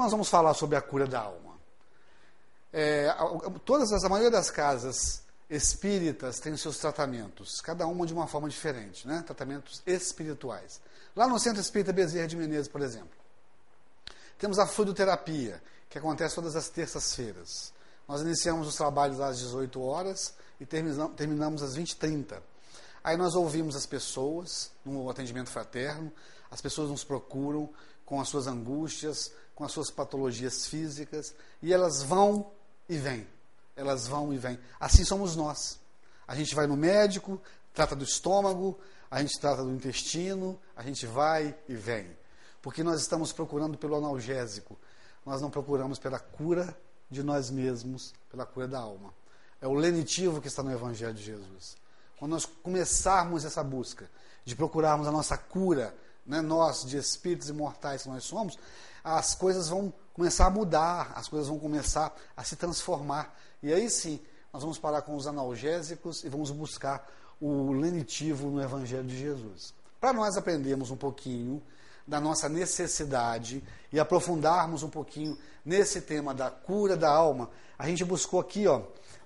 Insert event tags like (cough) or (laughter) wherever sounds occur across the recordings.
nós vamos falar sobre a cura da alma? É, todas as, a maioria das casas espíritas tem seus tratamentos, cada uma de uma forma diferente, né? tratamentos espirituais. Lá no Centro Espírita Bezerra de Menezes, por exemplo, temos a fluidoterapia, que acontece todas as terças-feiras. Nós iniciamos os trabalhos às 18 horas e terminamos às 20h30. Aí nós ouvimos as pessoas no atendimento fraterno, as pessoas nos procuram com as suas angústias, com as suas patologias físicas, e elas vão e vêm elas vão e vêm. Assim somos nós. A gente vai no médico, trata do estômago, a gente trata do intestino, a gente vai e vem. Porque nós estamos procurando pelo analgésico, nós não procuramos pela cura de nós mesmos, pela cura da alma. É o lenitivo que está no Evangelho de Jesus. Quando nós começarmos essa busca de procurarmos a nossa cura, né, nós, de espíritos imortais que nós somos, as coisas vão começar a mudar, as coisas vão começar a se transformar. E aí sim, nós vamos parar com os analgésicos e vamos buscar o lenitivo no Evangelho de Jesus. Para nós aprendermos um pouquinho da nossa necessidade e aprofundarmos um pouquinho nesse tema da cura da alma, a gente buscou aqui, ó,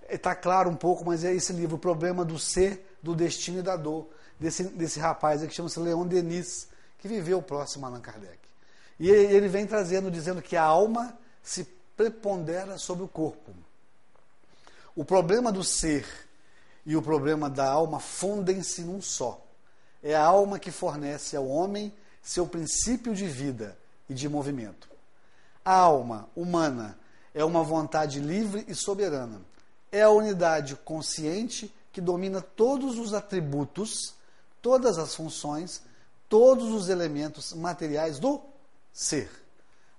está claro um pouco, mas é esse livro, O Problema do Ser, do Destino e da Dor, desse, desse rapaz aqui que chama-se Leon Denis, que viveu próximo a Allan Kardec. E ele vem trazendo, dizendo que a alma se prepondera sobre o corpo. O problema do ser e o problema da alma fundem-se num só. É a alma que fornece ao homem seu princípio de vida e de movimento. A alma humana é uma vontade livre e soberana. É a unidade consciente que domina todos os atributos, todas as funções, todos os elementos materiais do ser.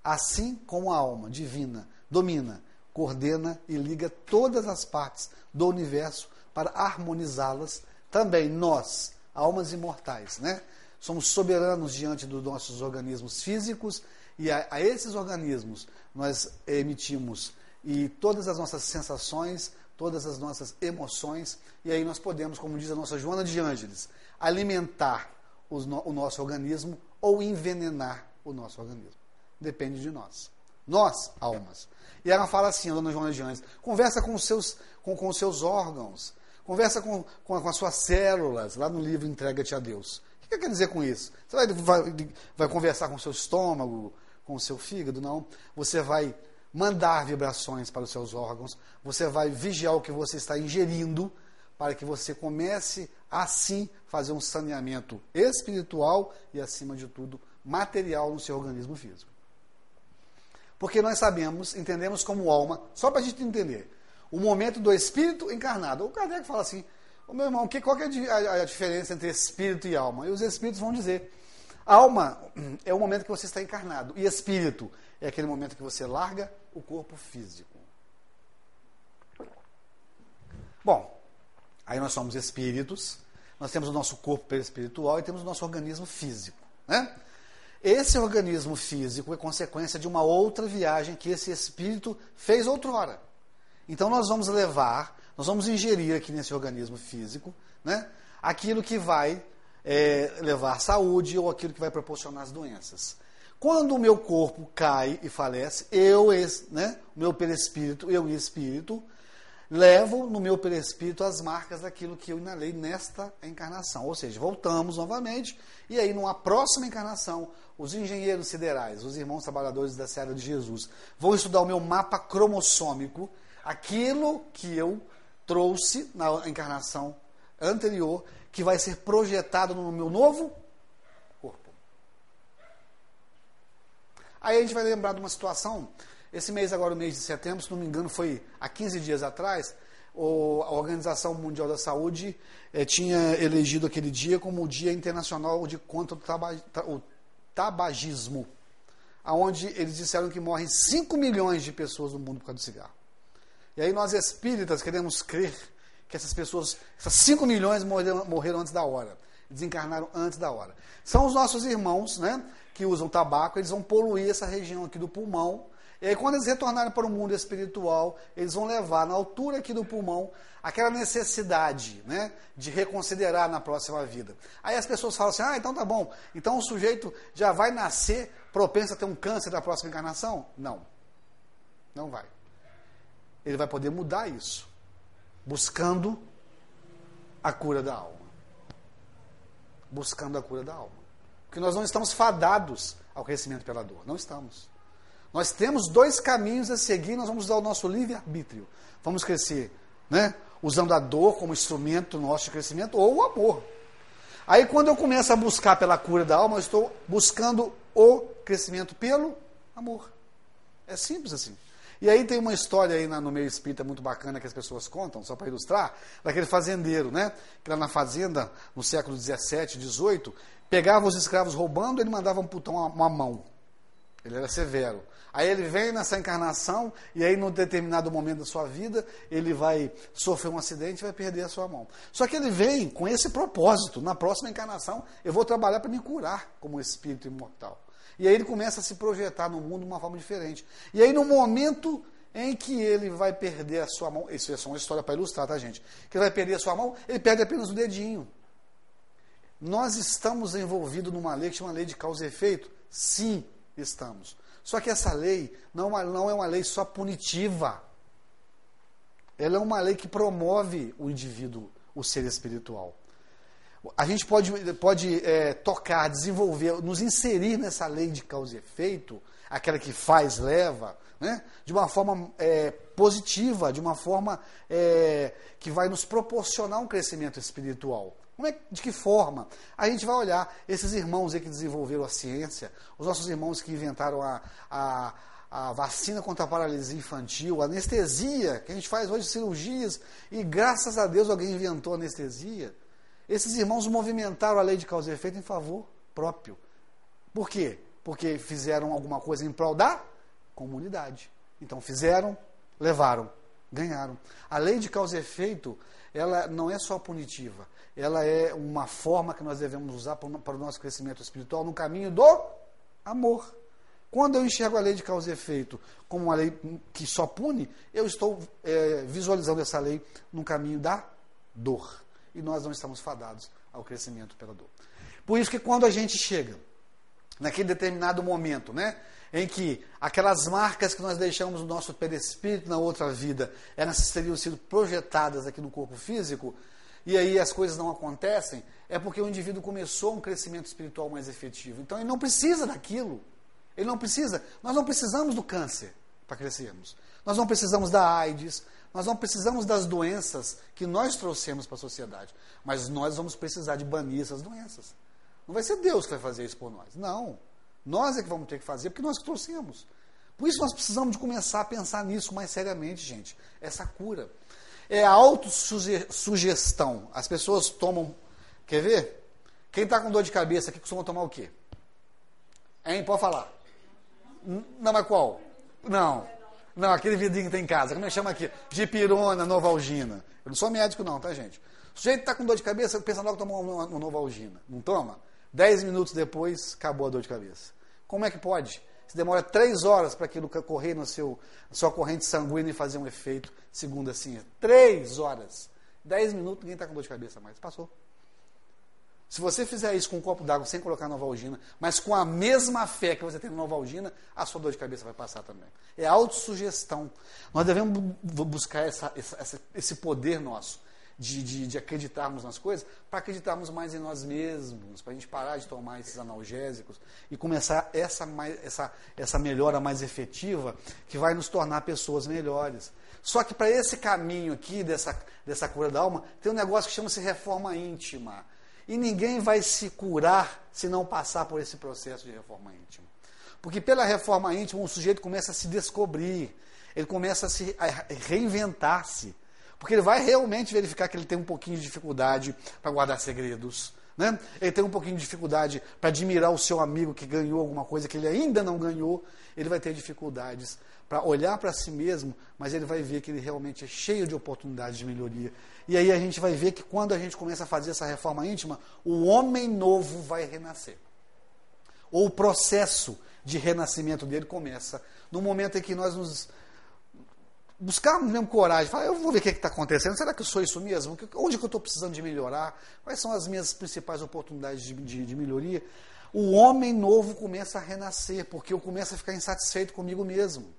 Assim como a alma divina domina coordena e liga todas as partes do universo para harmonizá-las. Também nós, almas imortais, né? Somos soberanos diante dos nossos organismos físicos e a, a esses organismos nós emitimos e todas as nossas sensações, todas as nossas emoções, e aí nós podemos, como diz a nossa Joana de Ângeles, alimentar no, o nosso organismo ou envenenar o nosso organismo. Depende de nós. Nós, almas. E ela fala assim, a dona Joana de Anjos, conversa com os seus, com, com os seus órgãos, conversa com, com, com, as suas células, lá no livro Entrega-te a Deus. O que quer dizer com isso? Você vai, vai, vai conversar com o seu estômago, com o seu fígado? Não. Você vai mandar vibrações para os seus órgãos, você vai vigiar o que você está ingerindo, para que você comece assim fazer um saneamento espiritual e, acima de tudo, material no seu organismo físico. Porque nós sabemos, entendemos como alma, só para a gente entender, o momento do espírito encarnado. O Kardec fala assim, o meu irmão, que, qual que é a, a diferença entre espírito e alma? E os espíritos vão dizer, alma é o momento que você está encarnado, e espírito é aquele momento que você larga o corpo físico. Bom, aí nós somos espíritos, nós temos o nosso corpo espiritual e temos o nosso organismo físico. Né? Esse organismo físico é consequência de uma outra viagem que esse espírito fez outrora. Então nós vamos levar, nós vamos ingerir aqui nesse organismo físico, né, aquilo que vai é, levar saúde ou aquilo que vai proporcionar as doenças. Quando o meu corpo cai e falece, eu, né, o meu perispírito, eu e espírito, levo no meu perispírito as marcas daquilo que eu inalei nesta encarnação. Ou seja, voltamos novamente, e aí numa próxima encarnação, os engenheiros siderais, os irmãos trabalhadores da Serra de Jesus, vão estudar o meu mapa cromossômico, aquilo que eu trouxe na encarnação anterior, que vai ser projetado no meu novo corpo. Aí a gente vai lembrar de uma situação esse mês, agora, o mês de setembro, se não me engano, foi há 15 dias atrás, a Organização Mundial da Saúde eh, tinha elegido aquele dia como o Dia Internacional de contra o tabagismo, aonde eles disseram que morrem 5 milhões de pessoas no mundo por causa do cigarro. E aí nós espíritas queremos crer que essas pessoas, essas 5 milhões morreram, morreram antes da hora, desencarnaram antes da hora. São os nossos irmãos, né, que usam tabaco, eles vão poluir essa região aqui do pulmão, E aí, quando eles retornarem para o mundo espiritual, eles vão levar na altura aqui do pulmão aquela necessidade né, de reconsiderar na próxima vida. Aí as pessoas falam assim: ah, então tá bom, então o sujeito já vai nascer propenso a ter um câncer da próxima encarnação? Não. Não vai. Ele vai poder mudar isso, buscando a cura da alma. Buscando a cura da alma. Porque nós não estamos fadados ao crescimento pela dor. Não estamos. Nós temos dois caminhos a seguir, nós vamos usar o nosso livre-arbítrio. Vamos crescer, né? Usando a dor como instrumento nosso de crescimento ou o amor. Aí quando eu começo a buscar pela cura da alma, eu estou buscando o crescimento pelo amor. É simples assim. E aí tem uma história aí no meio espírita muito bacana que as pessoas contam, só para ilustrar, daquele fazendeiro, né? Que lá na fazenda, no século 17, 18, pegava os escravos roubando, ele mandava amputar uma, uma mão. Ele era severo. Aí ele vem nessa encarnação e aí, num determinado momento da sua vida, ele vai sofrer um acidente e vai perder a sua mão. Só que ele vem com esse propósito: na próxima encarnação, eu vou trabalhar para me curar como espírito imortal. E aí ele começa a se projetar no mundo de uma forma diferente. E aí, no momento em que ele vai perder a sua mão, isso é só uma história para ilustrar, tá, gente? Que ele vai perder a sua mão, ele perde apenas o dedinho. Nós estamos envolvidos numa lei que chama lei de causa e efeito? Sim, estamos. Só que essa lei não, é não é uma lei só punitiva. Ela é uma lei que promove o indivíduo, o ser espiritual. A gente pode, pode é, tocar, desenvolver, nos inserir nessa lei de causa e efeito, aquela que faz, leva, né? de uma forma é, positiva, de uma forma é, que vai nos proporcionar um crescimento espiritual. Como é, de que forma? A gente vai olhar esses irmãos aí que desenvolveram a ciência, os nossos irmãos que inventaram a, a, a vacina contra a paralisia infantil, a anestesia, que a gente faz hoje cirurgias, e graças a Deus alguém inventou a anestesia. Esses irmãos movimentaram a lei de causa e efeito em favor próprio. Por quê? Porque fizeram alguma coisa em prol da comunidade. Então fizeram, levaram, ganharam. A lei de causa e efeito, ela não é só punitiva, ela é uma forma que nós devemos usar para o nosso crescimento espiritual no caminho do amor. Quando eu enxergo a lei de causa e efeito como uma lei que só pune, eu estou é, visualizando essa lei no caminho da dor. E nós não estamos fadados ao crescimento pela dor. Por isso que quando a gente chega naquele determinado momento, né, em que aquelas marcas que nós deixamos no nosso perispírito na outra vida, elas teriam sido projetadas aqui no corpo físico, e aí as coisas não acontecem, é porque o indivíduo começou um crescimento espiritual mais efetivo. Então ele não precisa daquilo. Ele não precisa. Nós não precisamos do câncer para crescermos. Nós não precisamos da AIDS. Nós não precisamos das doenças que nós trouxemos para a sociedade. Mas nós vamos precisar de banir essas doenças. Não vai ser Deus que vai fazer isso por nós. Não. Nós é que vamos ter que fazer, porque nós que trouxemos. Por isso nós precisamos de começar a pensar nisso mais seriamente, gente. Essa cura. É autossugestão. As pessoas tomam. Quer ver? Quem está com dor de cabeça aqui costuma tomar o quê? Hein? Pode falar. Não, mas qual? Não. Não, aquele vidinho que tem em casa. Como é que chama aqui? Dipirona, Novalgina. Eu não sou médico, não, tá, gente? O sujeito está com dor de cabeça, pensa logo tomar uma, uma Novalgina. Não toma? Dez minutos depois, acabou a dor de cabeça. Como é que pode? Se demora três horas para aquilo correr no seu, na sua corrente sanguínea e fazer um efeito, segundo assim. Três horas. Dez minutos, ninguém está com dor de cabeça mais. Passou. Se você fizer isso com um copo d'água sem colocar novalgina, mas com a mesma fé que você tem na novalgina, a sua dor de cabeça vai passar também. É autossugestão. Nós devemos buscar essa, essa, esse poder nosso de, de, de acreditarmos nas coisas, para acreditarmos mais em nós mesmos, para a gente parar de tomar esses analgésicos e começar essa, essa, essa melhora mais efetiva que vai nos tornar pessoas melhores. Só que para esse caminho aqui, dessa, dessa cura da alma, tem um negócio que chama-se reforma íntima. E ninguém vai se curar se não passar por esse processo de reforma íntima. Porque pela reforma íntima, o sujeito começa a se descobrir, ele começa a se a reinventar-se. Porque ele vai realmente verificar que ele tem um pouquinho de dificuldade para guardar segredos. Né? Ele tem um pouquinho de dificuldade para admirar o seu amigo que ganhou alguma coisa que ele ainda não ganhou. Ele vai ter dificuldades para olhar para si mesmo, mas ele vai ver que ele realmente é cheio de oportunidades de melhoria. E aí a gente vai ver que quando a gente começa a fazer essa reforma íntima, o homem novo vai renascer. Ou o processo de renascimento dele começa no momento em que nós nos buscarmos mesmo coragem, falar, eu vou ver o que está acontecendo, será que eu sou isso mesmo? Onde que eu estou precisando de melhorar? Quais são as minhas principais oportunidades de, de, de melhoria? O homem novo começa a renascer, porque eu começo a ficar insatisfeito comigo mesmo.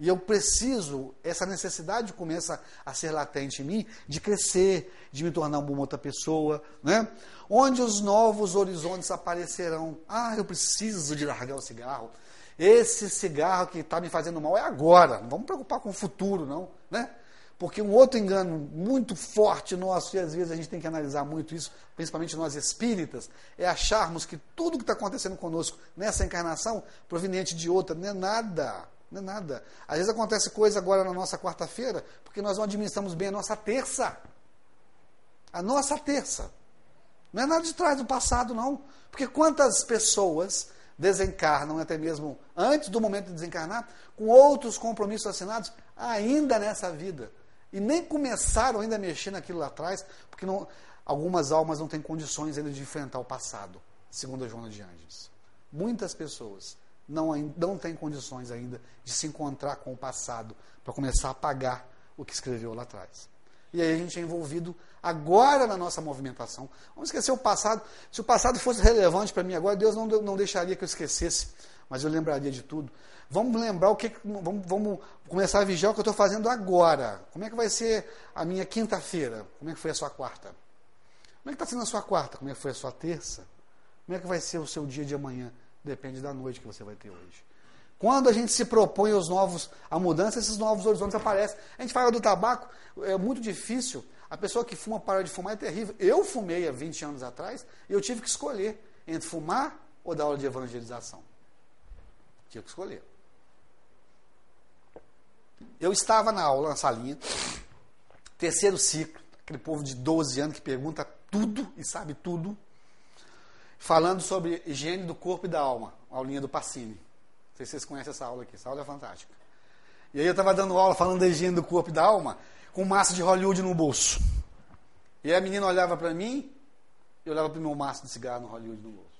E eu preciso, essa necessidade começa a ser latente em mim, de crescer, de me tornar uma outra pessoa, né? Onde os novos horizontes aparecerão. Ah, eu preciso de largar o cigarro. Esse cigarro que está me fazendo mal é agora. Não vamos preocupar com o futuro, não, né? Porque um outro engano muito forte nosso, e às vezes a gente tem que analisar muito isso, principalmente nós espíritas, é acharmos que tudo que está acontecendo conosco nessa encarnação, proveniente de outra, não é nada. Não é nada. Às vezes acontece coisa agora na nossa quarta-feira, porque nós não administramos bem a nossa terça. A nossa terça. Não é nada de trás do passado, não. Porque quantas pessoas desencarnam, até mesmo antes do momento de desencarnar, com outros compromissos assinados ainda nessa vida. E nem começaram ainda a mexer naquilo lá atrás, porque não, algumas almas não têm condições ainda de enfrentar o passado, segundo a Joana de Anjos. Muitas pessoas não, não têm condições ainda de se encontrar com o passado para começar a pagar o que escreveu lá atrás. E aí a gente é envolvido agora na nossa movimentação. Vamos esquecer o passado. Se o passado fosse relevante para mim agora, Deus não, não deixaria que eu esquecesse, mas eu lembraria de tudo. Vamos lembrar o que. Vamos, vamos começar a vigiar o que eu estou fazendo agora. Como é que vai ser a minha quinta-feira? Como é que foi a sua quarta? Como é que está sendo a sua quarta? Como é que foi a sua terça? Como é que vai ser o seu dia de amanhã? Depende da noite que você vai ter hoje. Quando a gente se propõe aos novos, a mudança, esses novos horizontes aparecem. A gente fala do tabaco, é muito difícil. A pessoa que fuma para de fumar é terrível. Eu fumei há 20 anos atrás e eu tive que escolher entre fumar ou dar aula de evangelização. Tive que escolher. Eu estava na aula, na salinha, terceiro ciclo, aquele povo de 12 anos que pergunta tudo e sabe tudo falando sobre higiene do corpo e da alma, a aulinha do Pacini. Sei se vocês conhecem essa aula aqui, essa aula é fantástica. E aí eu estava dando aula falando da higiene do corpo e da alma, com massa de Hollywood no bolso. E a menina olhava para mim, e olhava para o meu maço de cigarro no Hollywood no bolso.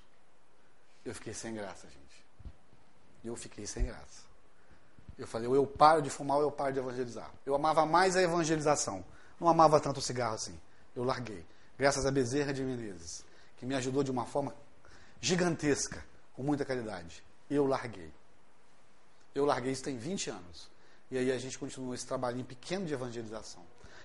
Eu fiquei sem graça, gente. Eu fiquei sem graça. Eu falei, ou eu paro de fumar ou eu paro de evangelizar. Eu amava mais a evangelização. Não amava tanto o cigarro assim. Eu larguei. Graças a Bezerra de Menezes que me ajudou de uma forma gigantesca, com muita caridade. Eu larguei. Eu larguei isso tem 20 anos. E aí a gente continuou esse trabalhinho pequeno de evangelização.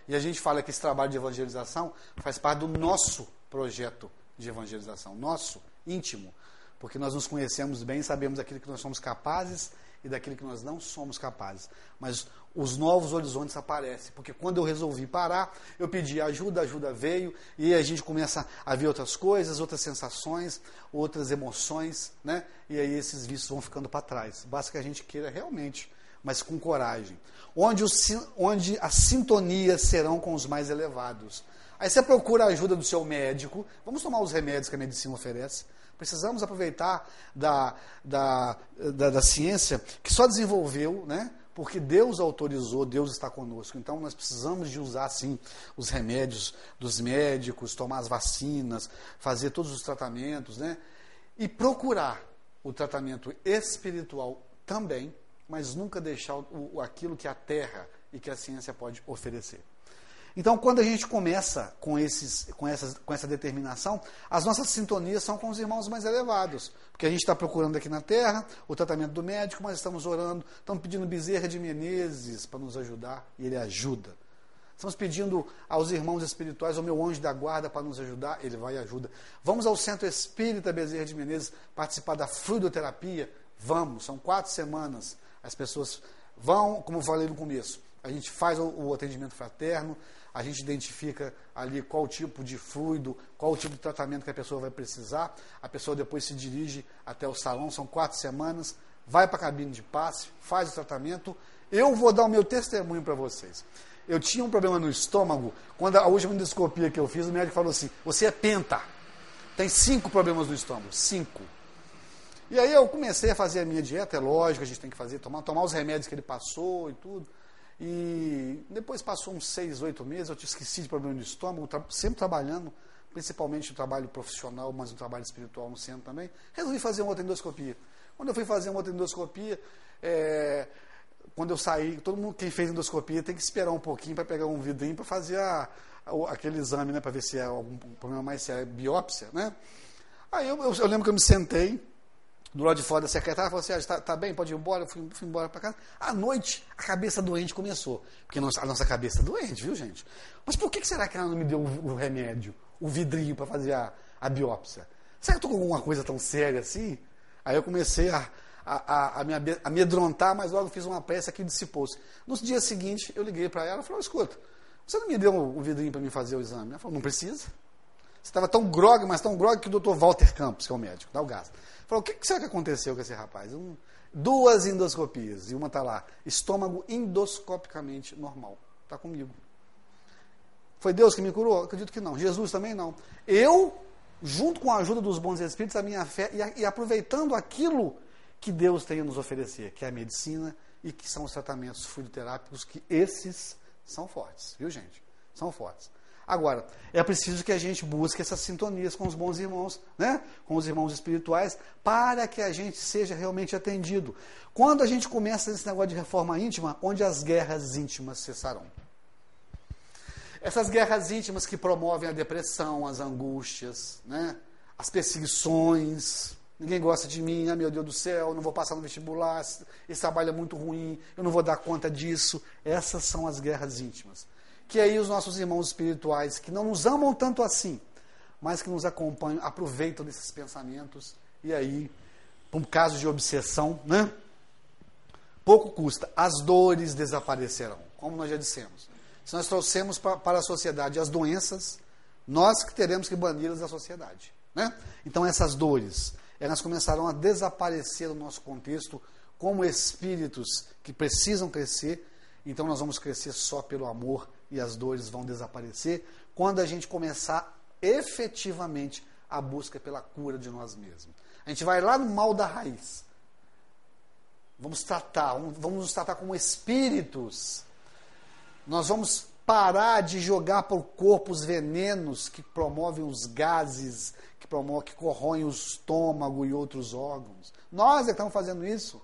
E a gente fala que esse trabalho de evangelização faz parte do nosso projeto de evangelização, nosso, íntimo. Porque nós nos conhecemos bem, sabemos aquilo que nós somos capazes e daquilo que nós não somos capazes. Mas os novos horizontes aparecem, porque quando eu resolvi parar, eu pedi ajuda, ajuda veio, e a gente começa a ver outras coisas, outras sensações, outras emoções, né? E aí esses vícios vão ficando para trás. Basta que a gente queira realmente, mas com coragem. Onde, o, onde as sintonias serão com os mais elevados. Aí você procura a ajuda do seu médico, vamos tomar os remédios que a medicina oferece, Precisamos aproveitar da, da, da, da ciência que só desenvolveu, né? Porque Deus autorizou, Deus está conosco. Então nós precisamos de usar sim os remédios dos médicos, tomar as vacinas, fazer todos os tratamentos, né? E procurar o tratamento espiritual também, mas nunca deixar o, aquilo que a terra e que a ciência pode oferecer. Então, quando a gente começa com, esses, com, essas, com essa determinação, as nossas sintonias são com os irmãos mais elevados. Porque a gente está procurando aqui na Terra o tratamento do médico, mas estamos orando, estamos pedindo Bezerra de Menezes para nos ajudar, e ele ajuda. Estamos pedindo aos irmãos espirituais, ao meu anjo da guarda para nos ajudar, ele vai e ajuda. Vamos ao Centro Espírita Bezerra de Menezes participar da fluidoterapia? Vamos, são quatro semanas. As pessoas vão, como eu falei no começo, a gente faz o, o atendimento fraterno, a gente identifica ali qual tipo de fluido, qual tipo de tratamento que a pessoa vai precisar. A pessoa depois se dirige até o salão, são quatro semanas, vai para a cabine de passe, faz o tratamento. Eu vou dar o meu testemunho para vocês. Eu tinha um problema no estômago, quando a última endoscopia que eu fiz, o médico falou assim: você é penta. Tem cinco problemas no estômago, cinco. E aí eu comecei a fazer a minha dieta, é lógico, a gente tem que fazer, tomar, tomar os remédios que ele passou e tudo. E depois passou uns seis, oito meses, eu te esqueci de problema de estômago, sempre trabalhando, principalmente o trabalho profissional, mas o trabalho espiritual no centro também. Resolvi fazer uma outra endoscopia. Quando eu fui fazer uma outra endoscopia, é, quando eu saí, todo mundo, quem fez endoscopia tem que esperar um pouquinho para pegar um vidrinho para fazer a, a, aquele exame, né, para ver se é algum problema mais sério, biópsia, né? Aí eu, eu, eu, lembro que eu me sentei do lado de fora da secretária, falou assim, está ah, tá bem, pode ir embora, eu fui, fui embora para casa. À noite, a cabeça doente começou, porque a nossa cabeça é doente, viu gente? Mas por que será que ela não me deu o, o remédio, o vidrinho para fazer a, a biópsia? Será que eu estou com alguma coisa tão séria assim? Aí eu comecei a, a, a, me amedrontar, mas logo fiz uma peça que dissipou-se. No dia seguinte, eu liguei para ela e falei, escuta, você não me deu o vidrinho para me fazer o exame? Ela falou, não precisa. Você estava tão grog, mas tão grog que o doutor Walter Campos, que é o médico, dá o gás. Falou, o que, que será que aconteceu com esse rapaz? Um, duas endoscopias, e uma está lá, estômago endoscopicamente normal. Está comigo. Foi Deus que me curou? Acredito que não. Jesus também não. Eu, junto com a ajuda dos bons espíritos, a minha fé, e, e aproveitando aquilo que Deus tem a nos oferecer, que é a medicina e que são os tratamentos fluidoterápicos, que esses são fortes, viu gente? São fortes. Agora, é preciso que a gente busque essas sintonias com os bons irmãos, né? com os irmãos espirituais, para que a gente seja realmente atendido. Quando a gente começa esse negócio de reforma íntima, onde as guerras íntimas cessarão. Essas guerras íntimas que promovem a depressão, as angústias, né? as perseguições, ninguém gosta de mim, ah meu Deus do céu, não vou passar no vestibular, esse trabalho é muito ruim, eu não vou dar conta disso. Essas são as guerras íntimas. Que aí os nossos irmãos espirituais, que não nos amam tanto assim, mas que nos acompanham, aproveitam desses pensamentos e aí, por um caso de obsessão, né? Pouco custa, as dores desaparecerão, como nós já dissemos. Se nós trouxemos para a sociedade as doenças, nós que teremos que bani-las da sociedade. Né? Então, essas dores, elas começarão a desaparecer no nosso contexto como espíritos que precisam crescer. Então nós vamos crescer só pelo amor e as dores vão desaparecer quando a gente começar efetivamente a busca pela cura de nós mesmos. A gente vai lá no mal da raiz. Vamos tratar, vamos nos tratar como espíritos. Nós vamos parar de jogar para o corpo os venenos que promovem os gases que, promove, que corroem o estômago e outros órgãos. Nós é que estamos fazendo isso.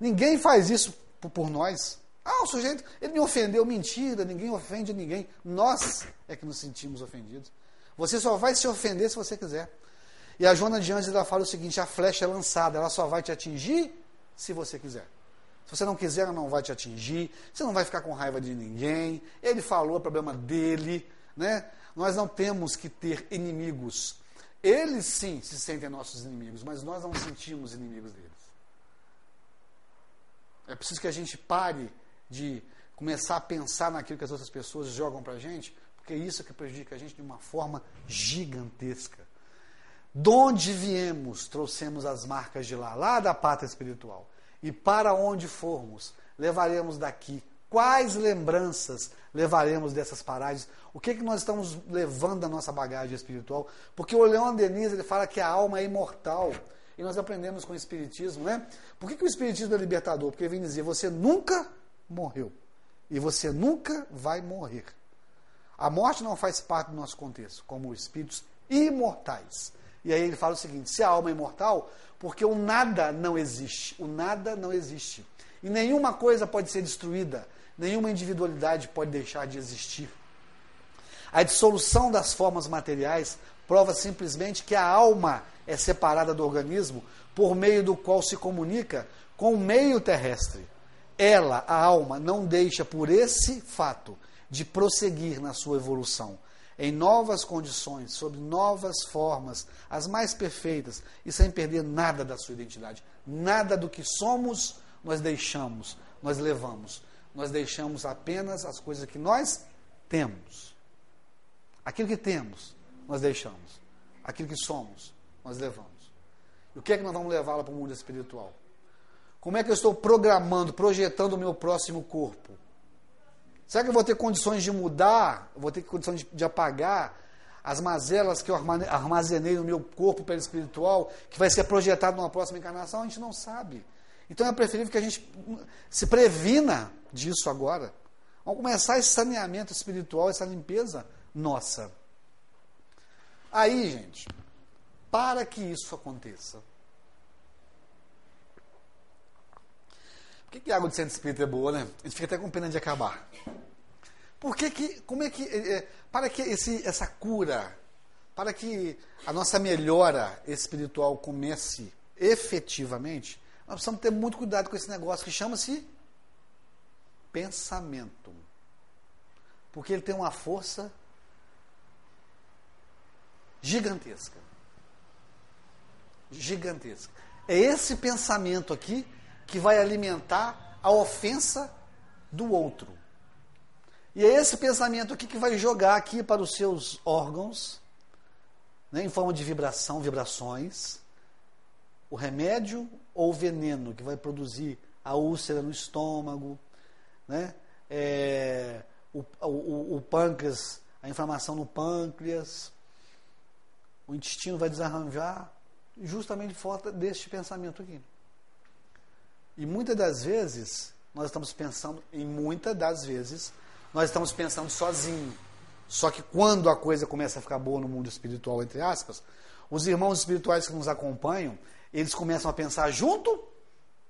Ninguém faz isso por nós. Ah, o sujeito, ele me ofendeu, mentira, ninguém ofende ninguém. Nós é que nos sentimos ofendidos. Você só vai se ofender se você quiser. E a Joana de Anjos ela fala o seguinte: a flecha é lançada, ela só vai te atingir se você quiser. Se você não quiser, ela não vai te atingir. Você não vai ficar com raiva de ninguém. Ele falou, é problema dele. Né? Nós não temos que ter inimigos. Eles sim se sentem nossos inimigos, mas nós não sentimos inimigos deles. É preciso que a gente pare de começar a pensar naquilo que as outras pessoas jogam para a gente, porque é isso que prejudica a gente de uma forma gigantesca. De onde viemos, trouxemos as marcas de lá, lá da pátria espiritual. E para onde formos, levaremos daqui. Quais lembranças levaremos dessas paragens? O que, que nós estamos levando da nossa bagagem espiritual? Porque o Leon Denis ele fala que a alma é imortal. E nós aprendemos com o Espiritismo, né? Por que, que o Espiritismo é libertador? Porque vem dizer, você nunca morreu. E você nunca vai morrer. A morte não faz parte do nosso contexto, como espíritos imortais. E aí ele fala o seguinte: se a alma é imortal, porque o nada não existe. O nada não existe. E nenhuma coisa pode ser destruída, nenhuma individualidade pode deixar de existir. A dissolução das formas materiais prova simplesmente que a alma é separada do organismo por meio do qual se comunica com o meio terrestre. Ela, a alma, não deixa por esse fato de prosseguir na sua evolução em novas condições, sob novas formas, as mais perfeitas e sem perder nada da sua identidade. Nada do que somos nós deixamos, nós levamos. Nós deixamos apenas as coisas que nós temos. Aquilo que temos, nós deixamos. Aquilo que somos, nós levamos. E o que é que nós vamos levá-la para o mundo espiritual? Como é que eu estou programando, projetando o meu próximo corpo? Será que eu vou ter condições de mudar? Vou ter condições de, de apagar as mazelas que eu armazenei no meu corpo perispiritual, que vai ser projetado numa próxima encarnação? A gente não sabe. Então é preferível que a gente se previna disso agora. Vamos começar esse saneamento espiritual, essa limpeza nossa. Aí, gente, para que isso aconteça, Por que, que água de centro espírita é boa, né? A gente fica até com pena de acabar. Por que que, como é que, é, para que esse, essa cura, para que a nossa melhora espiritual comece efetivamente, nós precisamos ter muito cuidado com esse negócio que chama-se pensamento. Porque ele tem uma força gigantesca. Gigantesca. É esse pensamento aqui que vai alimentar a ofensa do outro. E é esse pensamento aqui que vai jogar aqui para os seus órgãos, né, em forma de vibração, vibrações, o remédio ou o veneno que vai produzir a úlcera no estômago, né, é, o, o, o pâncreas, a inflamação no pâncreas, o intestino vai desarranjar justamente falta deste pensamento aqui. E muitas das vezes, nós estamos pensando, em muitas das vezes, nós estamos pensando sozinho. Só que quando a coisa começa a ficar boa no mundo espiritual, entre aspas, os irmãos espirituais que nos acompanham, eles começam a pensar junto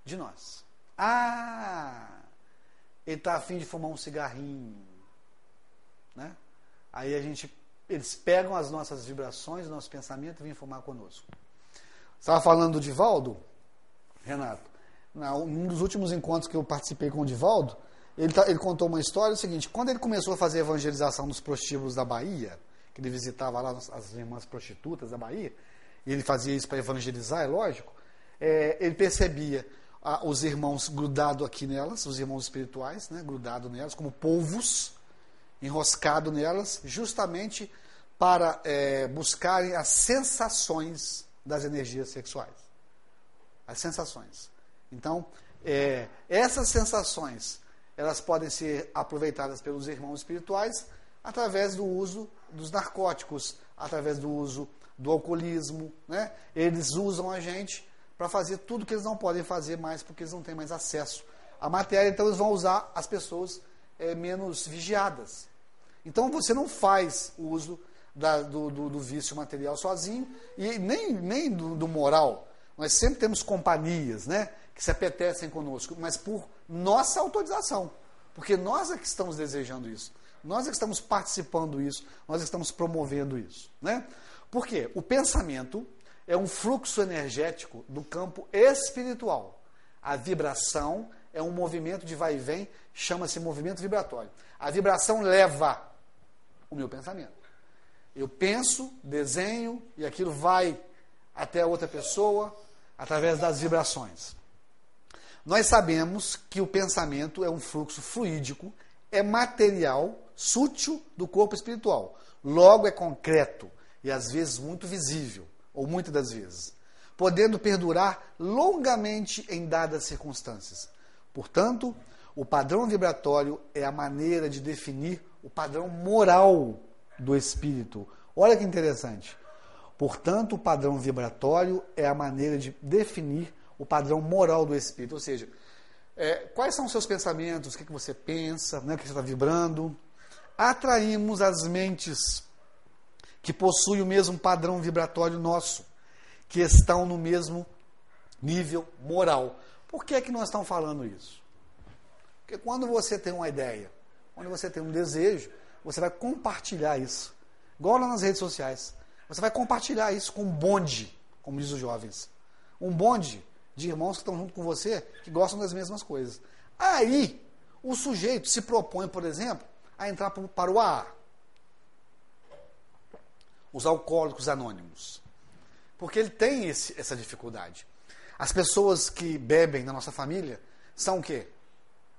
de nós. Ah, ele está afim de fumar um cigarrinho. Né? Aí a gente, eles pegam as nossas vibrações, o nosso pensamento e vêm fumar conosco. Estava falando do Divaldo, Renato. Um dos últimos encontros que eu participei com o Divaldo, ele, tá, ele contou uma história, é o seguinte, quando ele começou a fazer a evangelização nos prostíbulos da Bahia, que ele visitava lá as irmãs prostitutas da Bahia, e ele fazia isso para evangelizar, é lógico, é, ele percebia ah, os irmãos grudados aqui nelas, os irmãos espirituais, né, grudados nelas, como polvos, enroscados nelas, justamente para é, buscarem as sensações das energias sexuais. As sensações. Então, é, essas sensações, elas podem ser aproveitadas pelos irmãos espirituais através do uso dos narcóticos, através do uso do alcoolismo. Né? Eles usam a gente para fazer tudo que eles não podem fazer mais, porque eles não têm mais acesso à matéria, então eles vão usar as pessoas é, menos vigiadas. Então você não faz o uso da, do, do, do, vício material sozinho e nem, nem do, do, moral. Nós sempre temos companhias né, que se apetecem conosco, mas por nossa autorização. Porque nós é que estamos desejando isso. Nós é que estamos participando disso, nós é que estamos promovendo isso. Né? Por quê? O pensamento é um fluxo energético do campo espiritual. A vibração é um movimento de vai e vem, chama-se movimento vibratório. A vibração leva o meu pensamento. Eu penso, desenho e aquilo vai até a outra pessoa através das vibrações. Nós sabemos que o pensamento é um fluxo fluídico, é material, sutil do corpo espiritual. Logo é concreto e às vezes muito visível, ou muitas das vezes, podendo perdurar longamente em dadas circunstâncias. Portanto, o padrão vibratório é a maneira de definir o padrão moral do espírito. Olha que interessante. Portanto, o padrão vibratório é a maneira de definir o padrão moral do espírito. Ou seja, é, quais são os seus pensamentos, o que, que você pensa, né, o que você está vibrando. Atraímos as mentes que possuem o mesmo padrão vibratório nosso, que estão no mesmo nível moral. Por que, é que nós estamos falando isso? Porque quando você tem uma ideia, quando você tem um desejo, você vai compartilhar isso. Igual lá nas redes sociais. Você vai compartilhar isso com um bonde, como diz os jovens. Um bonde de irmãos que estão junto com você, que gostam das mesmas coisas. Aí, o sujeito se propõe, por exemplo, a entrar para o AA. Os alcoólicos anônimos. Porque ele tem esse, essa dificuldade. As pessoas que bebem na nossa família são o quê?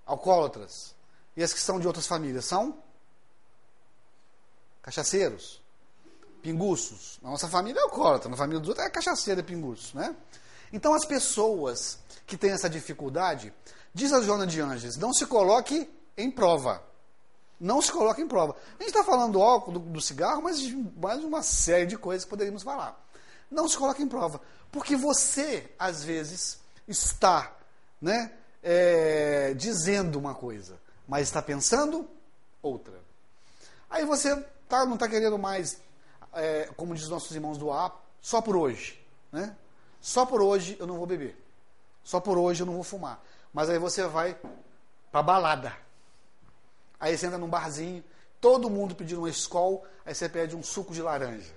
Alcoólatras. E as que são de outras famílias são cachaceiros, pinguços. Na nossa família é alcoólatra, na família dos outros é cachaceiro e pinguço, né? Então as pessoas que têm essa dificuldade, diz a Joana de Anges, não se coloque em prova. Não se coloque em prova. A gente está falando do álcool, do, do, cigarro, mas de mais uma série de coisas que poderíamos falar. Não se coloque em prova. Porque você, às vezes, está né, é, dizendo uma coisa, mas está pensando outra. Aí você tá, não está querendo mais, é, como diz nossos irmãos do A, só por hoje. Né? Só por hoje eu não vou beber. Só por hoje eu não vou fumar. Mas aí você vai pra balada. Aí você entra num barzinho, todo mundo pedindo uma escola, aí você pede um suco de laranja.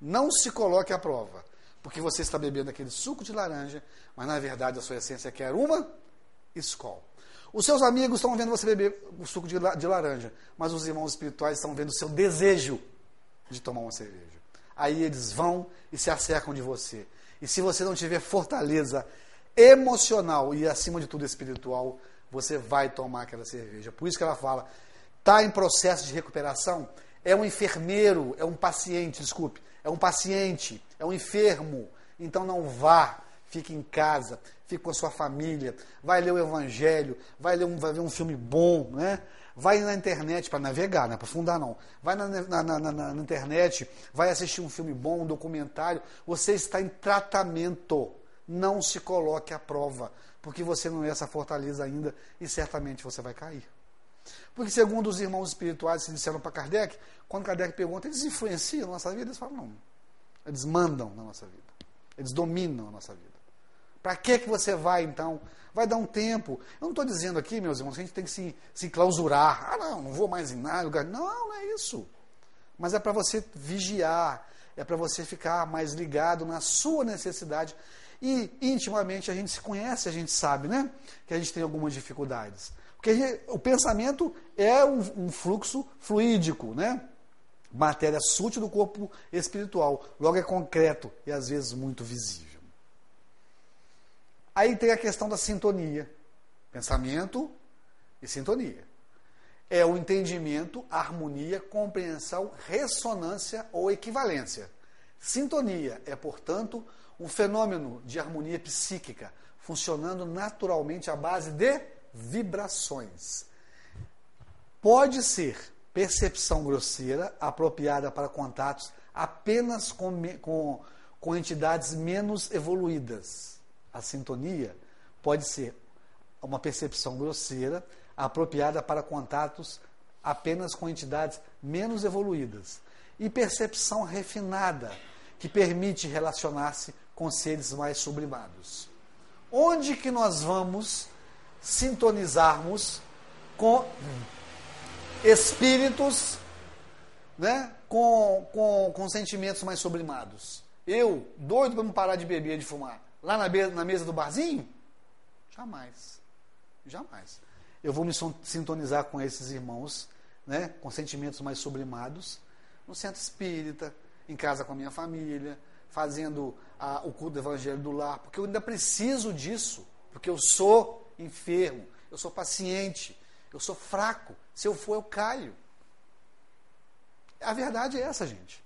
Não se coloque à prova, porque você está bebendo aquele suco de laranja, mas na verdade a sua essência quer uma escola. Os seus amigos estão vendo você beber o suco de, de laranja, mas os irmãos espirituais estão vendo o seu desejo de tomar uma cerveja. Aí eles vão e se acercam de você. E se você não tiver fortaleza emocional e, acima de tudo, espiritual, você vai tomar aquela cerveja. Por isso que ela fala, está em processo de recuperação, é um enfermeiro, é um paciente, desculpe, é um paciente, é um enfermo. Então não vá, fique em casa, fique com a sua família, vai ler o Evangelho, vai, ler um, vai ver um filme bom, né? Vai na internet para navegar, não é para fundar não. Vai na, na, na, na, internet, vai assistir um filme bom, um documentário. Você está em tratamento. Não se coloque à prova, porque você não é essa fortaleza ainda e certamente você vai cair. Porque, segundo os irmãos espirituais que disseram para Kardec, quando Kardec pergunta, eles influenciam a nossa vida? Eles falam, não. Eles mandam na nossa vida. Eles dominam a nossa vida. Para que, que você vai, então? Vai dar um tempo. Eu não estou dizendo aqui, meus irmãos, que a gente tem que se, se clausurar. Ah, não, não vou mais em nada. Lugar. Não, não é isso. Mas é para você vigiar, é para você ficar mais ligado na sua necessidade. E intimamente a gente se conhece, a gente sabe, né? Que a gente tem algumas dificuldades. Porque gente, o pensamento é um, um fluxo fluídico, né? Matéria sutil do corpo espiritual. Logo é concreto e às vezes muito visível. Aí tem a questão da sintonia. Pensamento e sintonia. É o entendimento, harmonia, compreensão, ressonância ou equivalência. Sintonia é, portanto, um fenômeno de harmonia psíquica, funcionando naturalmente à base de vibrações. Pode ser percepção grosseira, apropriada para contatos apenas com, com, com entidades menos evoluídas a sintonia pode ser uma percepção grosseira, apropriada para contatos apenas com entidades menos evoluídas, e percepção refinada, que permite relacionar-se com seres mais sublimados. Onde que nós vamos sintonizarmos com espíritos, né, com, com, com sentimentos mais sublimados? Eu, doido para não parar de beber, de fumar lá na, na mesa do barzinho? Jamais. Jamais. Eu vou me sintonizar com esses irmãos, né, com sentimentos mais sublimados, no centro espírita, em casa com a minha família, fazendo a, o culto do evangelho do lar, porque eu ainda preciso disso, porque eu sou enfermo, eu sou paciente, eu sou fraco. Se eu for, eu caio. A verdade é essa, gente.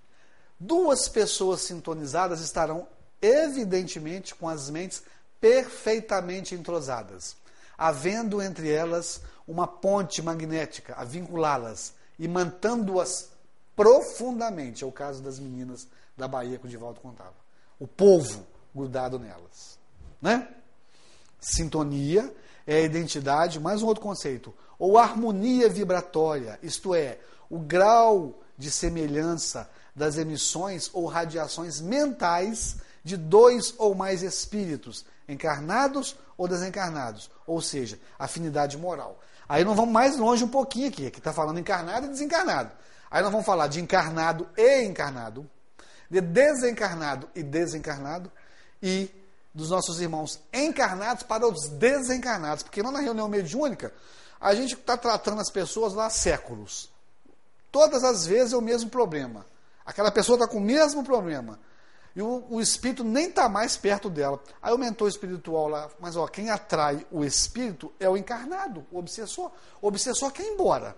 Duas pessoas sintonizadas estarão evidentemente com as mentes perfeitamente entrosadas, havendo entre elas uma ponte magnética a vinculá-las e mantendo-as profundamente. É o caso das meninas da Bahia que o Divaldo contava. O povo grudado nelas. Né? Sintonia é a identidade, mais um outro conceito, ou harmonia vibratória, isto é, o grau de semelhança das emissões ou radiações mentais de dois ou mais espíritos, encarnados ou desencarnados, ou seja, afinidade moral. Aí nós vamos mais longe um pouquinho aqui, aqui está falando encarnado e desencarnado. Aí nós vamos falar de encarnado e encarnado, de desencarnado e desencarnado, e dos nossos irmãos encarnados para os desencarnados, porque lá na reunião mediúnica, a gente está tratando as pessoas lá há séculos. Todas as vezes é o mesmo problema. Aquela pessoa está com o mesmo problema. E o, o espírito nem está mais perto dela. Aí o mentor espiritual lá, mas ó, quem atrai o espírito é o encarnado, o obsessor. O obsessor quer ir embora.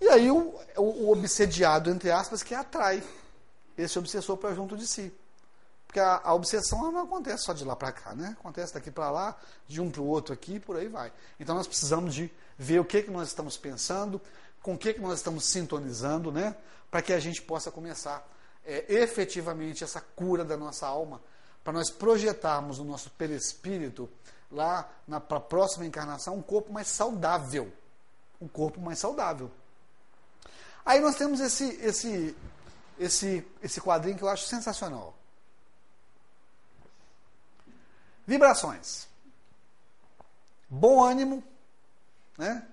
E aí o, o, o obsediado, entre aspas, que atrai esse obsessor para junto de si. Porque a, a, obsessão não acontece só de lá para cá, né? Acontece daqui para lá, de um para o outro aqui, por aí vai. Então nós precisamos de ver o que, que nós estamos pensando, com o que, que nós estamos sintonizando, né? Para que a gente possa começar é, efetivamente essa cura da nossa alma, para nós projetarmos no nosso perispírito, lá na pra próxima encarnação, um corpo mais saudável. Um corpo mais saudável. Aí nós temos esse, esse, esse, esse quadrinho que eu acho sensacional. Vibrações. Bom ânimo, né?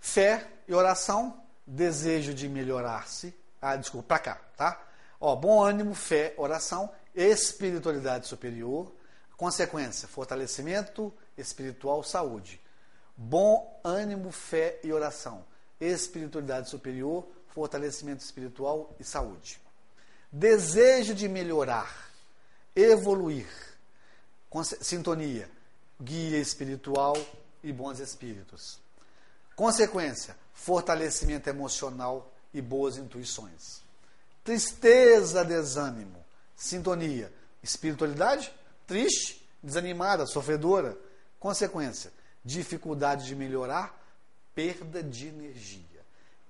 fé e oração, desejo de melhorar-se. Ah, desculpa, para cá, tá? Ó, bom ânimo, fé, oração, espiritualidade superior. Consequência, fortalecimento espiritual, saúde. Bom ânimo, fé e oração. Espiritualidade superior, fortalecimento espiritual e saúde. Desejo de melhorar, evoluir. Sintonia, guia espiritual e bons espíritos. Consequência, fortalecimento emocional e boas intuições. Tristeza, desânimo, sintonia, espiritualidade, triste, desanimada, sofredora. Consequência, dificuldade de melhorar, perda de energia.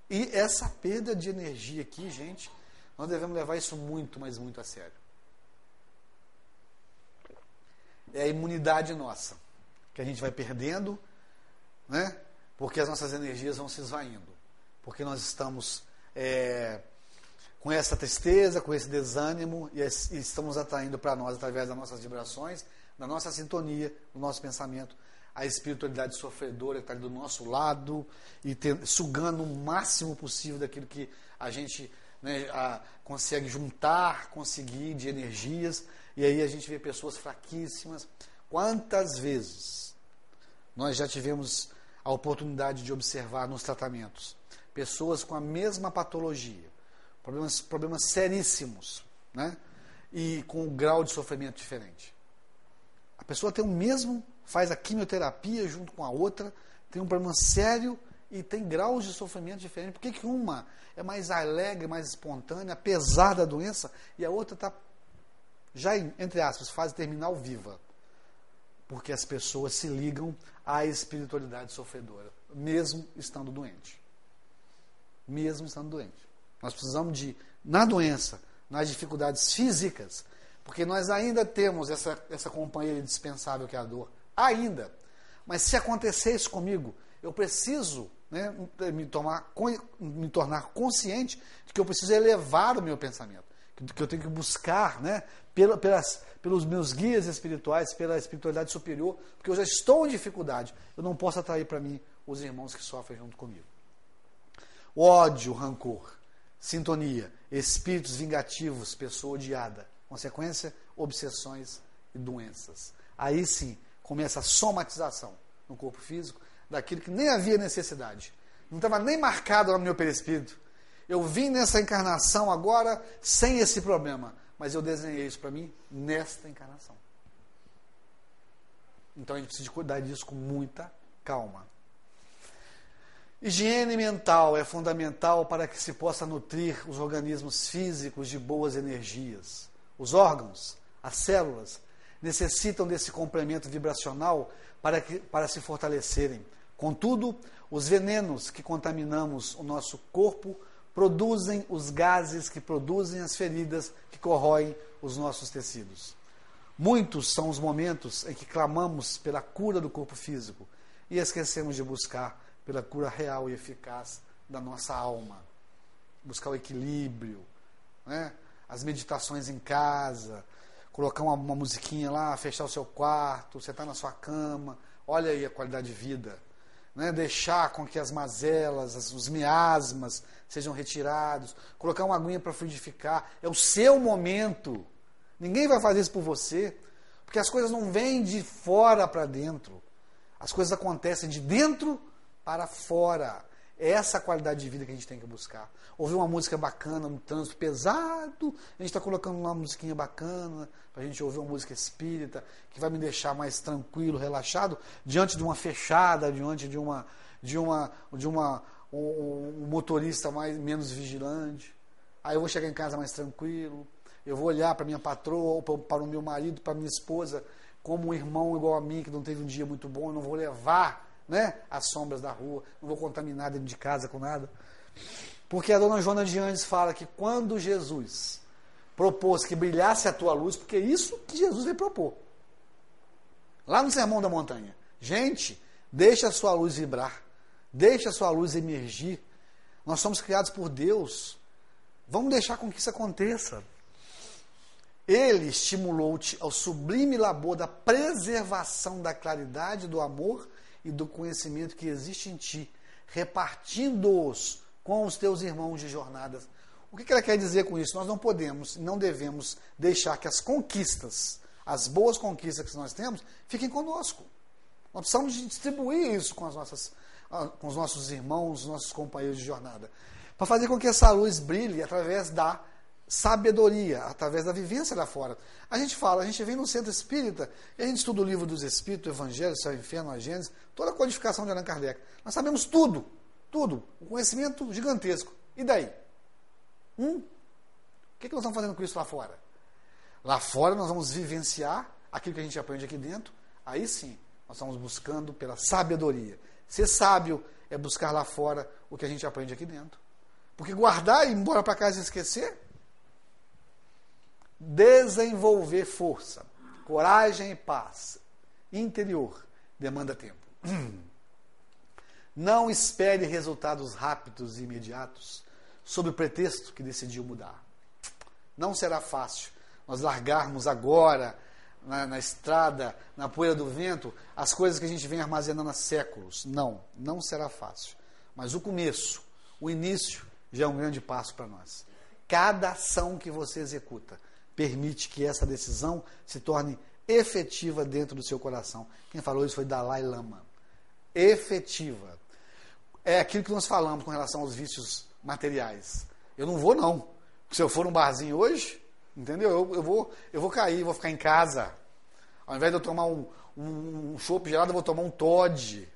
E essa perda de energia aqui, gente, nós devemos levar isso muito, mas muito a sério. É a imunidade nossa, que a gente vai perdendo, né? Porque as nossas energias vão se esvaindo. Porque nós estamos é, com essa tristeza, com esse desânimo, e, estamos atraindo para nós, através das nossas vibrações, da nossa sintonia, do nosso pensamento, a espiritualidade sofredora que está do nosso lado e sugando o máximo possível daquilo que a gente né, a, consegue juntar, conseguir de energias. E aí a gente vê pessoas fraquíssimas. Quantas vezes nós já tivemos a oportunidade de observar nos tratamentos pessoas com a mesma patologia, problemas, problemas seríssimos, né? e com um grau de sofrimento diferente. A pessoa tem o mesmo faz a quimioterapia junto com a outra, tem um problema sério e tem graus de sofrimento diferentes. Por que, que uma é mais alegre, mais espontânea, apesar da doença, e a outra está já, entre aspas, fase terminal viva? Porque as pessoas se ligam à espiritualidade sofredora, mesmo estando doente. Mesmo estando doente. Nós precisamos de, na doença, nas dificuldades físicas, porque nós ainda temos essa, essa companheira indispensável que é a dor ainda. Mas se acontecer isso comigo, eu preciso né, me, tomar, me tornar consciente de que eu preciso elevar o meu pensamento, que eu tenho que buscar né, pelas, pelos meus guias espirituais, pela espiritualidade superior, porque eu já estou em dificuldade. Eu não posso atrair para mim os irmãos que sofrem junto comigo. Ódio, rancor, sintonia, espíritos vingativos, pessoa odiada. Consequência, obsessões e doenças. Aí sim, começa a somatização no corpo físico daquilo que nem havia necessidade. Não estava nem marcado no meu perispírito. Eu vim nessa encarnação agora sem esse problema, mas eu desenhei isso para mim nesta encarnação. Então a gente precisa cuidar disso com muita calma. Higiene mental é fundamental para que se possa nutrir os organismos físicos de boas energias. Os órgãos, as células, necessitam desse complemento vibracional para, que, para se fortalecerem. Contudo, os venenos que contaminamos o nosso corpo produzem os gases que produzem as feridas que corroem os nossos tecidos. Muitos são os momentos em que clamamos pela cura do corpo físico e esquecemos de buscar pela cura real e eficaz da nossa alma. Buscar o equilíbrio, né? as meditações em casa, colocar uma, uma musiquinha lá, fechar o seu quarto, está na sua cama, olha aí a qualidade de vida. Né? Deixar com que as mazelas, as, os miasmas sejam retirados, colocar uma aguinha para fluidificar. É o seu momento. Ninguém vai fazer isso por você, porque as coisas não vêm de fora para dentro. As coisas acontecem de dentro para fora. É essa qualidade de vida que a gente tem que buscar. Ouvir uma música bacana no trânsito pesado, a gente está colocando uma musiquinha bacana, para a gente ouvir uma música espírita, que vai me deixar mais tranquilo, relaxado, diante de uma fechada, diante de uma de uma de uma um, um motorista mais menos vigilante. Aí eu vou chegar em casa mais tranquilo, eu vou olhar para minha patroa para o meu marido, para minha esposa, como um irmão igual a mim que não teve um dia muito bom, eu não vou levar né, as sombras da rua, não vou contaminar dentro de casa com nada. Porque a dona Joana de Andes fala que quando Jesus propôs que brilhasse a tua luz, porque é isso que Jesus veio propor. Lá no Sermão da Montanha. Gente, deixa a sua luz vibrar, deixa a sua luz emergir. Nós somos criados por Deus. Vamos deixar com que isso aconteça. Ele estimulou-te ao sublime labor da preservação da claridade do amor e do conhecimento que existe em ti, repartindo-os com os teus irmãos de jornadas. O que ela quer dizer com isso? Nós não podemos, não devemos deixar que as conquistas, as boas conquistas que nós temos, fiquem conosco. Nós precisamos distribuir isso com, as nossas, ah, com os nossos irmãos, os nossos companheiros de jornada. Para fazer com que essa luz brilhe através da sabedoria, através da vivência lá fora. A gente fala, a gente vem no centro espírita e a gente estuda o livro dos Espíritos, o Evangelho, o Céu o Inferno, a Gênesis, toda a codificação de Allan Kardec. Nós sabemos tudo, tudo, um conhecimento gigantesco. E daí? Hum? O que, que nós estamos fazendo com isso lá fora? Lá fora nós vamos vivenciar aquilo que a gente aprende aqui dentro, aí sim, nós estamos buscando pela sabedoria. Ser sábio é buscar lá fora o que a gente aprende aqui dentro. Porque guardar e ir embora para casa e esquecer desenvolver força, coragem e paz interior demanda tempo. Não espere resultados rápidos e imediatos sob o pretexto que decidiu mudar. Não será fácil nós largarmos agora na, na, estrada, na poeira do vento, as coisas que a gente vem armazenando há séculos. Não, não será fácil. Mas o começo, o início, já é um grande passo para nós. Cada ação que você executa, permite que essa decisão se torne efetiva dentro do seu coração. Quem falou isso foi Dalai Lama. Efetiva. É aquilo que nós falamos com relação aos vícios materiais. Eu não vou, não. Se eu for num barzinho hoje, entendeu? Eu, eu, vou, eu vou cair, vou ficar em casa. Ao invés de eu tomar um, um, um gelado, eu vou tomar um Todd.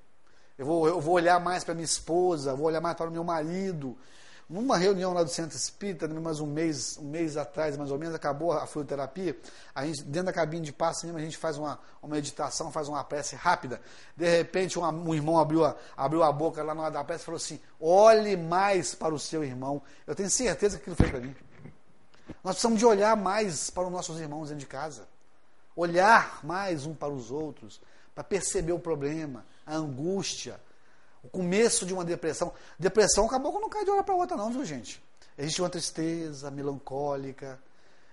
Eu vou, eu vou olhar mais para minha esposa, vou olhar mais para o meu marido, numa reunião lá do Centro Espírita, mais um mês, um mês atrás, mais ou menos, acabou a fluidoterapia, a gente, dentro da cabine de passe mesmo, a gente faz uma, uma meditação, faz uma prece rápida. De repente, um, um irmão abriu a, abriu a boca lá na hora da prece e falou assim: olhe mais para o seu irmão. Eu tenho certeza que aquilo foi para mim. Nós precisamos de olhar mais para os nossos irmãos dentro de casa. Olhar mais um para os outros, para perceber o problema, a angústia, o começo de uma depressão. Depressão acabou quando não cai de hora para outra, não, viu, gente? Existe uma tristeza melancólica,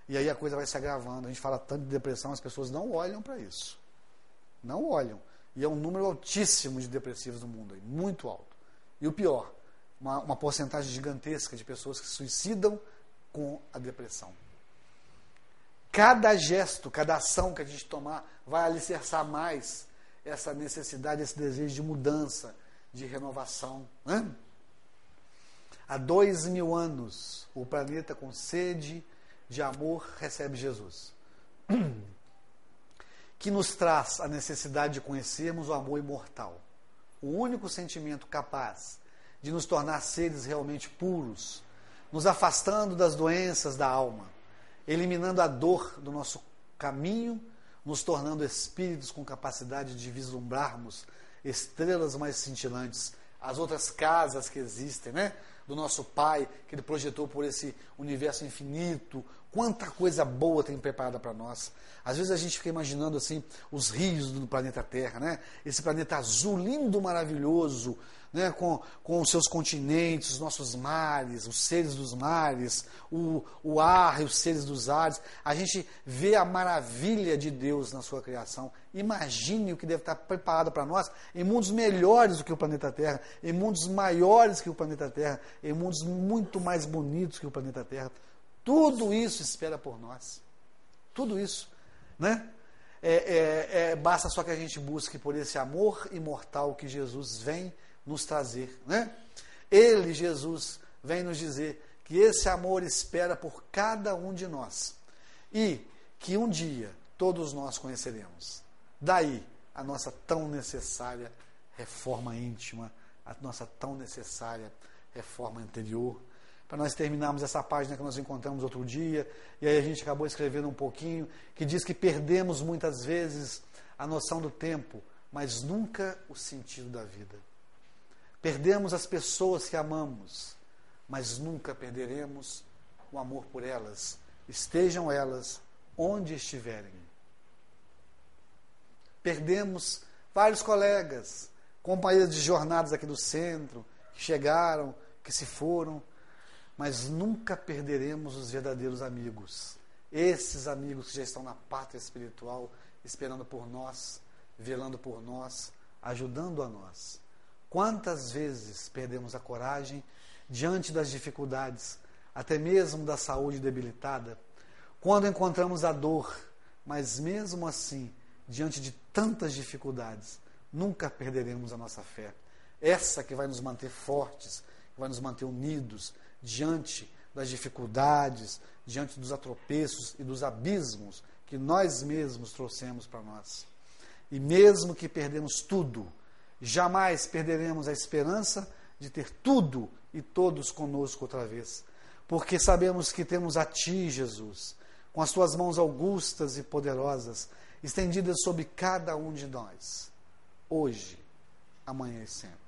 e aí a coisa vai se agravando. A gente fala tanto de depressão, as pessoas não olham para isso. Não olham. E é um número altíssimo de depressivos no mundo, muito alto. E o pior, uma, uma porcentagem gigantesca de pessoas que se suicidam com a depressão. Cada gesto, cada ação que a gente tomar vai alicerçar mais essa necessidade, esse desejo de mudança, de renovação. Né? Há dois mil anos, o planeta com sede de amor recebe Jesus, (clears throat) que nos traz a necessidade de conhecermos o amor imortal, o único sentimento capaz de nos tornar seres realmente puros, nos afastando das doenças da alma, eliminando a dor do nosso caminho, nos tornando espíritos com capacidade de vislumbrarmos estrelas mais cintilantes, as outras casas que existem, né? Do nosso Pai, que Ele projetou por esse universo infinito. Quanta coisa boa tem preparada para nós. Às vezes a gente fica imaginando assim os rios do planeta Terra, né? Esse planeta azul, lindo, maravilhoso, né, com, com os seus continentes, os nossos mares, os seres dos mares, o, o ar e os seres dos ares. A gente vê a maravilha de Deus na sua criação. Imagine o que deve estar preparado para nós em mundos melhores do que o planeta Terra, em mundos maiores que o planeta Terra, em mundos muito mais bonitos que o planeta Terra. Tudo isso espera por nós. Tudo isso. Né? É, é, é, basta só que a gente busque por esse amor imortal que Jesus vem nos trazer. Né? Ele, Jesus, vem nos dizer que esse amor espera por cada um de nós e que um dia todos nós conheceremos. Daí a nossa tão necessária reforma íntima, a nossa tão necessária reforma interior. Para nós terminarmos essa página que nós encontramos outro dia, e aí a gente acabou escrevendo um pouquinho, que diz que perdemos muitas vezes a noção do tempo, mas nunca o sentido da vida. Perdemos as pessoas que amamos, mas nunca perderemos o amor por elas, estejam elas onde estiverem. Perdemos vários colegas, companheiros de jornadas aqui do centro, que chegaram, que se foram, mas nunca perderemos os verdadeiros amigos. Esses amigos que já estão na pátria espiritual, esperando por nós, velando por nós, ajudando a nós. Quantas vezes perdemos a coragem diante das dificuldades, até mesmo da saúde debilitada, quando encontramos a dor, mas mesmo assim, diante de tantas dificuldades, nunca perderemos a nossa fé. Essa que vai nos manter fortes, que vai nos manter unidos diante das dificuldades, diante dos atropeços e dos abismos que nós mesmos trouxemos para nós. E mesmo que perdemos tudo, jamais perderemos a esperança de ter tudo e todos conosco outra vez. Porque sabemos que temos a Ti, Jesus, com as Tuas mãos augustas e poderosas, estendidas sobre cada um de nós, hoje, amanhã e sempre.